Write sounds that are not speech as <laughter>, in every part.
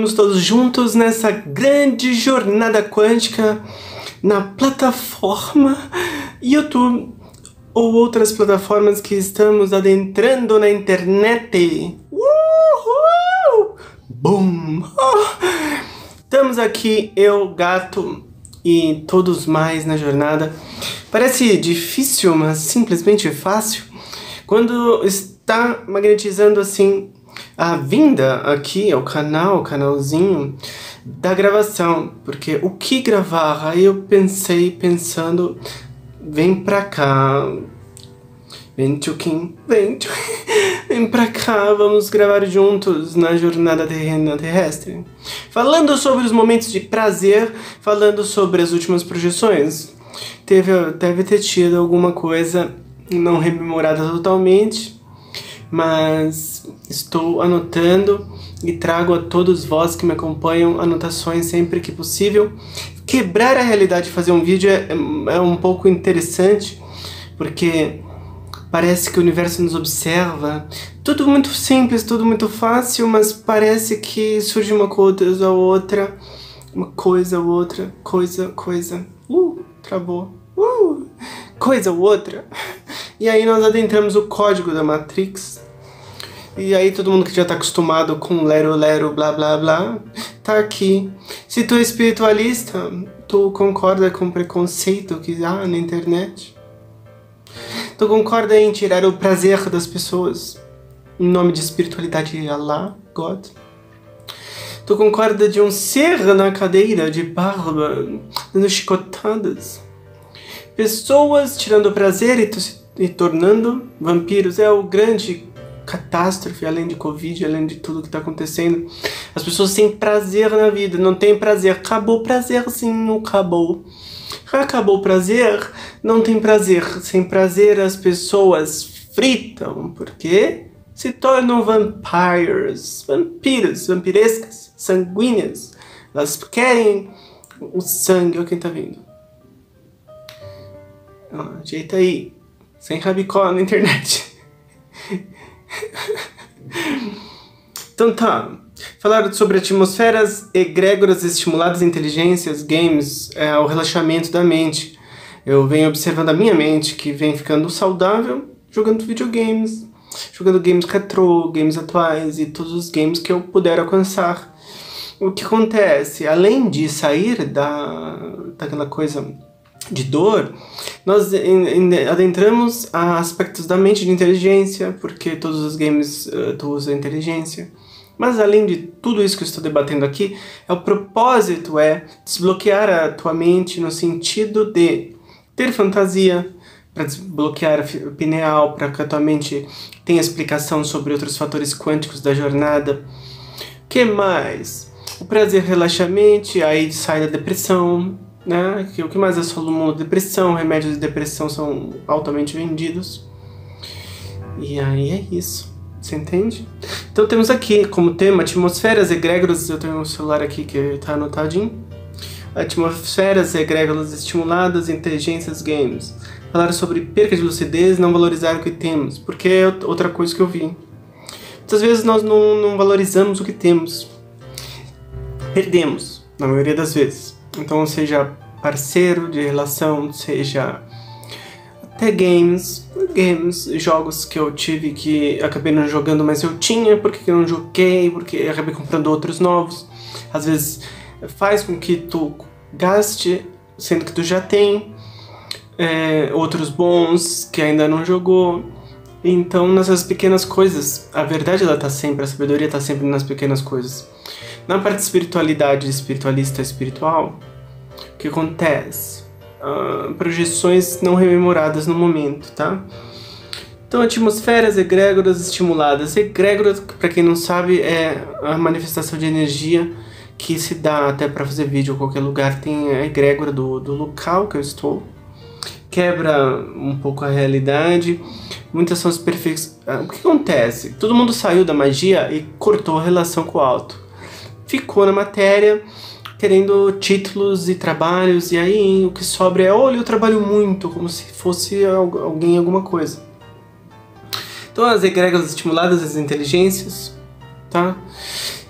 Estamos todos juntos nessa grande jornada quântica na plataforma YouTube ou outras plataformas que estamos adentrando na internet. Uhul! Boom! Oh! Estamos aqui, eu, gato e todos mais na jornada. Parece difícil, mas simplesmente fácil. Quando está magnetizando assim a vinda aqui ao canal, canalzinho da gravação, porque o que gravar? Aí eu pensei, pensando, vem pra cá, vem Tchuquim, vem <laughs> vem pra cá, vamos gravar juntos na jornada terrena terrestre. Falando sobre os momentos de prazer, falando sobre as últimas projeções, teve, deve ter tido alguma coisa não rememorada totalmente, mas estou anotando e trago a todos vós que me acompanham anotações sempre que possível. Quebrar a realidade e fazer um vídeo é, é um pouco interessante, porque parece que o universo nos observa. Tudo muito simples, tudo muito fácil, mas parece que surge uma coisa ou outra, uma coisa ou outra, coisa, coisa. Uh, travou. Uh, coisa ou outra. <laughs> E aí nós adentramos o código da Matrix. E aí todo mundo que já tá acostumado com lero lero blá blá blá, tá aqui. Se tu é espiritualista, tu concorda com o preconceito que há na internet? Tu concorda em tirar o prazer das pessoas em nome de espiritualidade Allah, God? Tu concorda de um ser na cadeira de barba, dando chicotadas? Pessoas tirando prazer e tu se e tornando vampiros. É o grande catástrofe, além de Covid, além de tudo que está acontecendo. As pessoas têm prazer na vida, não tem prazer. Acabou o não acabou. Acabou o prazer, não tem prazer. Sem prazer, as pessoas fritam, porque se tornam vampires, vampiros, vampirescas, sanguíneas. Elas querem o sangue, olha quem tá vindo. Ah, ajeita aí sem rabicó na internet. então tá. Falaram sobre atmosferas egrégoras estimuladas inteligências, games, é, o relaxamento da mente. Eu venho observando a minha mente que vem ficando saudável jogando videogames, jogando games retro, games atuais e todos os games que eu puder alcançar. O que acontece? Além de sair da, daquela coisa de dor, nós adentramos a aspectos da mente de inteligência, porque todos os games uh, tu usa inteligência. Mas além de tudo isso que eu estou debatendo aqui, é o propósito é desbloquear a tua mente no sentido de ter fantasia, para desbloquear a pineal, para que a tua mente tenha explicação sobre outros fatores quânticos da jornada. que mais? O prazer relaxa a mente, aí sai da depressão, né? Que o que mais assola o mundo? Depressão, remédios de depressão são altamente vendidos. E aí é isso. Você entende? Então temos aqui como tema atmosferas egrégoras. Eu tenho um celular aqui que está anotadinho. Atmosferas egrégoras estimuladas, inteligências games. Falar sobre perca de lucidez, não valorizar o que temos. Porque é outra coisa que eu vi. Muitas vezes nós não, não valorizamos o que temos. Perdemos, na maioria das vezes. Então, seja parceiro de relação, seja até games, games, jogos que eu tive que acabei não jogando, mas eu tinha, porque eu não joguei, porque acabei comprando outros novos. Às vezes faz com que tu gaste, sendo que tu já tem é, outros bons que ainda não jogou. Então, nessas pequenas coisas, a verdade ela tá sempre, a sabedoria tá sempre nas pequenas coisas. Na parte de espiritualidade, espiritualista espiritual, o que acontece? Uh, projeções não rememoradas no momento, tá? Então, atmosferas egrégoras estimuladas. Egrégora, para quem não sabe, é a manifestação de energia que se dá até para fazer vídeo em qualquer lugar. Tem a egrégora do, do local que eu estou. Quebra um pouco a realidade. Muitas são as perfeições. Ah, o que acontece? Todo mundo saiu da magia e cortou a relação com o alto ficou na matéria querendo títulos e trabalhos, e aí o que sobra é, olha, eu trabalho muito, como se fosse alguém alguma coisa. Então as egrégoras estimuladas, as inteligências, tá?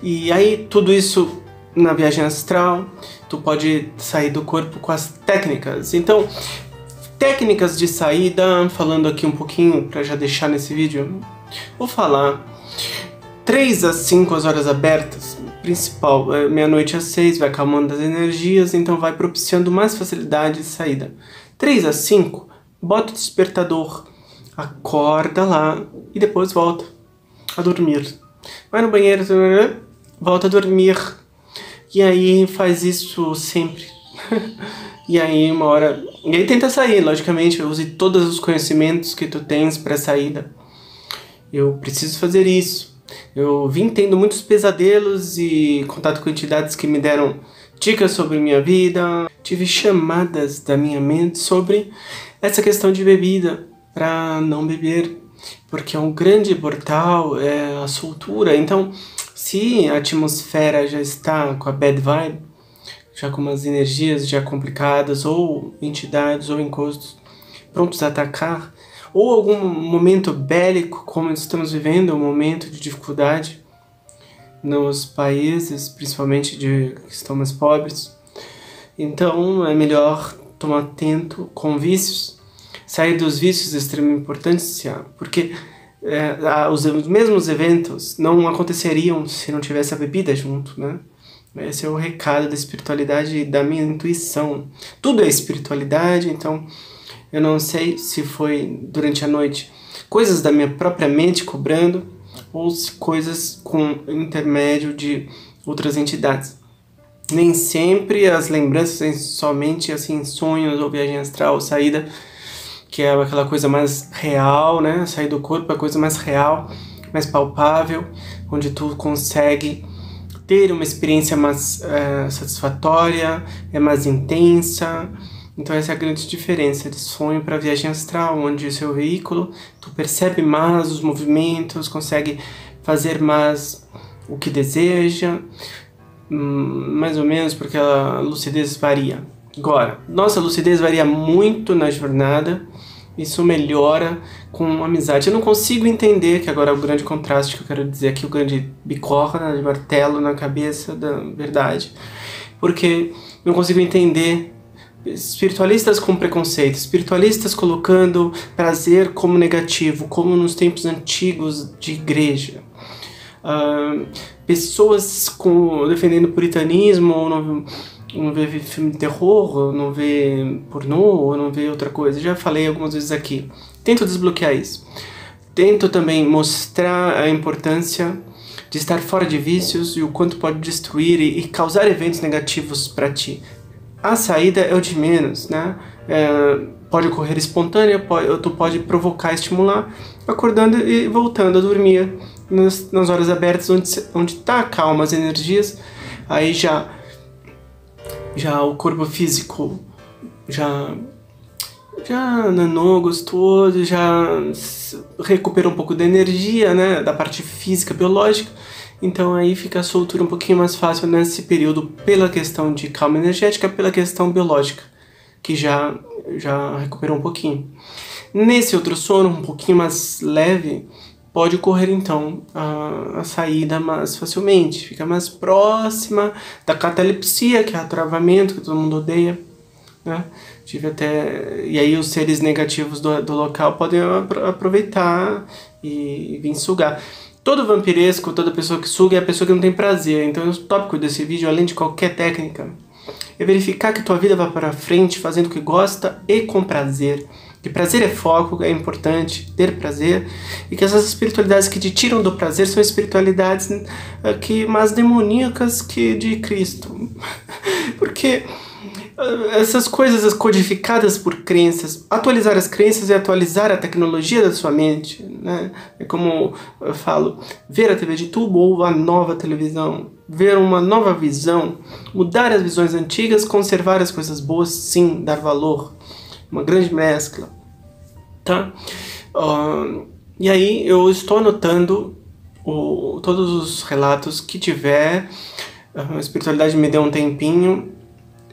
E aí tudo isso na viagem astral, tu pode sair do corpo com as técnicas. Então, técnicas de saída, falando aqui um pouquinho para já deixar nesse vídeo, vou falar 3 a 5 as horas abertas, principal, é meia-noite às 6, vai acalmando as energias, então vai propiciando mais facilidade de saída. 3 a 5, bota o despertador, acorda lá e depois volta a dormir. Vai no banheiro, volta a dormir. E aí faz isso sempre. <laughs> e aí uma hora. E aí tenta sair, logicamente, use todos os conhecimentos que tu tens para saída. Eu preciso fazer isso. Eu vim tendo muitos pesadelos e contato com entidades que me deram dicas sobre minha vida. Tive chamadas da minha mente sobre essa questão de bebida para não beber, porque é um grande portal, é a soltura. Então, se a atmosfera já está com a bad vibe, já com umas energias já complicadas, ou entidades ou encostos prontos a atacar, ou algum momento bélico, como estamos vivendo, um momento de dificuldade nos países, principalmente de que estão mais pobres. Então é melhor tomar atento com vícios, sair dos vícios de extrema importância, porque é, os, os mesmos eventos não aconteceriam se não tivesse a bebida junto, né? Esse é o recado da espiritualidade e da minha intuição. Tudo é espiritualidade, então eu não sei se foi durante a noite coisas da minha própria mente cobrando ou se coisas com intermédio de outras entidades. Nem sempre as lembranças somente assim sonhos ou viagem astral ou saída, que é aquela coisa mais real, né? Sair do corpo é a coisa mais real, mais palpável, onde tu consegue ter uma experiência mais é, satisfatória, é mais intensa, então essa é a grande diferença de sonho para viagem astral, onde o seu veículo, tu percebe mais os movimentos, consegue fazer mais o que deseja, hum, mais ou menos porque a lucidez varia. Agora, nossa lucidez varia muito na jornada, isso melhora com amizade. Eu não consigo entender, que agora é o grande contraste que eu quero dizer aqui, o grande bicorna de martelo na cabeça da verdade, porque eu não consigo entender espiritualistas com preconceito, espiritualistas colocando prazer como negativo, como nos tempos antigos de igreja. Uh, pessoas com, defendendo puritanismo, ou não, não vê filme de terror, ou não vê pornô, ou não vê outra coisa. Já falei algumas vezes aqui. Tento desbloquear isso. Tento também mostrar a importância de estar fora de vícios e o quanto pode destruir e, e causar eventos negativos para ti a saída é o de menos, né? É, pode ocorrer espontânea, pode, tu pode provocar, estimular, acordando e voltando a dormir nas, nas horas abertas onde onde tá calma as energias, aí já já o corpo físico já já nanou, gostoso, já recuperou um pouco da energia, né, da parte física, biológica então aí fica a soltura um pouquinho mais fácil nesse período pela questão de calma energética, pela questão biológica, que já, já recuperou um pouquinho. Nesse outro sono, um pouquinho mais leve, pode ocorrer então a, a saída mais facilmente, fica mais próxima da catalepsia, que é o travamento que todo mundo odeia. Né? Tive até. E aí os seres negativos do, do local podem aproveitar e vir sugar. Todo vampiresco, toda pessoa que suga é a pessoa que não tem prazer. Então o tópico desse vídeo, além de qualquer técnica, é verificar que tua vida vai para frente fazendo o que gosta e com prazer. Que prazer é foco, é importante ter prazer e que essas espiritualidades que te tiram do prazer são espiritualidades uh, que mais demoníacas que de Cristo. <laughs> Porque essas coisas codificadas por crenças, atualizar as crenças é atualizar a tecnologia da sua mente, né? É como eu falo, ver a TV de tubo ou a nova televisão, ver uma nova visão, mudar as visões antigas, conservar as coisas boas, sim, dar valor, uma grande mescla, tá? Uh, e aí eu estou anotando o, todos os relatos que tiver, a espiritualidade me deu um tempinho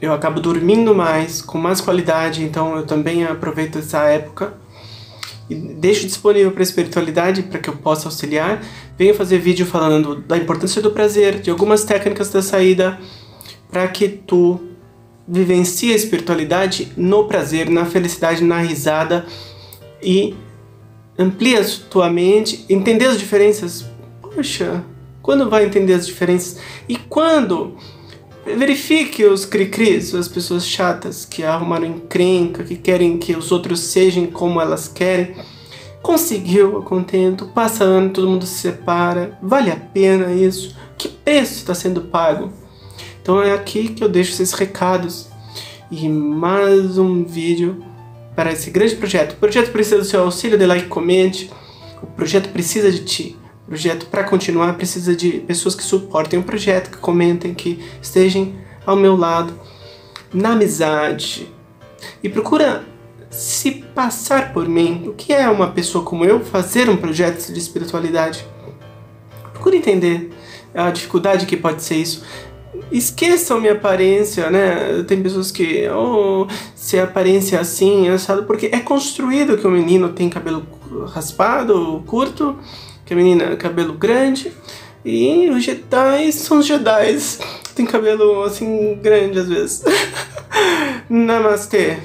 eu acabo dormindo mais, com mais qualidade, então eu também aproveito essa época e deixo disponível para a espiritualidade para que eu possa auxiliar. venho fazer vídeo falando da importância do prazer, de algumas técnicas da saída, para que tu vivencie a espiritualidade no prazer, na felicidade, na risada e amplie a tua mente, entender as diferenças. Poxa, quando vai entender as diferenças? E quando verifique os cri-cris, as pessoas chatas que arrumaram encrenca, que querem que os outros sejam como elas querem Conseguiu o contento, passa ano, todo mundo se separa. Vale a pena isso? Que preço está sendo pago? Então é aqui que eu deixo esses recados. E mais um vídeo para esse grande projeto. O projeto precisa do seu auxílio, de like, comente. O projeto precisa de ti. Projeto, para continuar, precisa de pessoas que suportem o projeto, que comentem, que estejam ao meu lado, na amizade. E procura se passar por mim. O que é uma pessoa como eu fazer um projeto de espiritualidade? Procure entender a dificuldade que pode ser isso. Esqueçam minha aparência, né? Tem pessoas que, oh, se a aparência é assim, é assado, porque é construído que o menino tem cabelo raspado, curto, que a menina cabelo grande, e os Jedi são Jedi. Tem cabelo assim grande às vezes. <laughs> Namastê.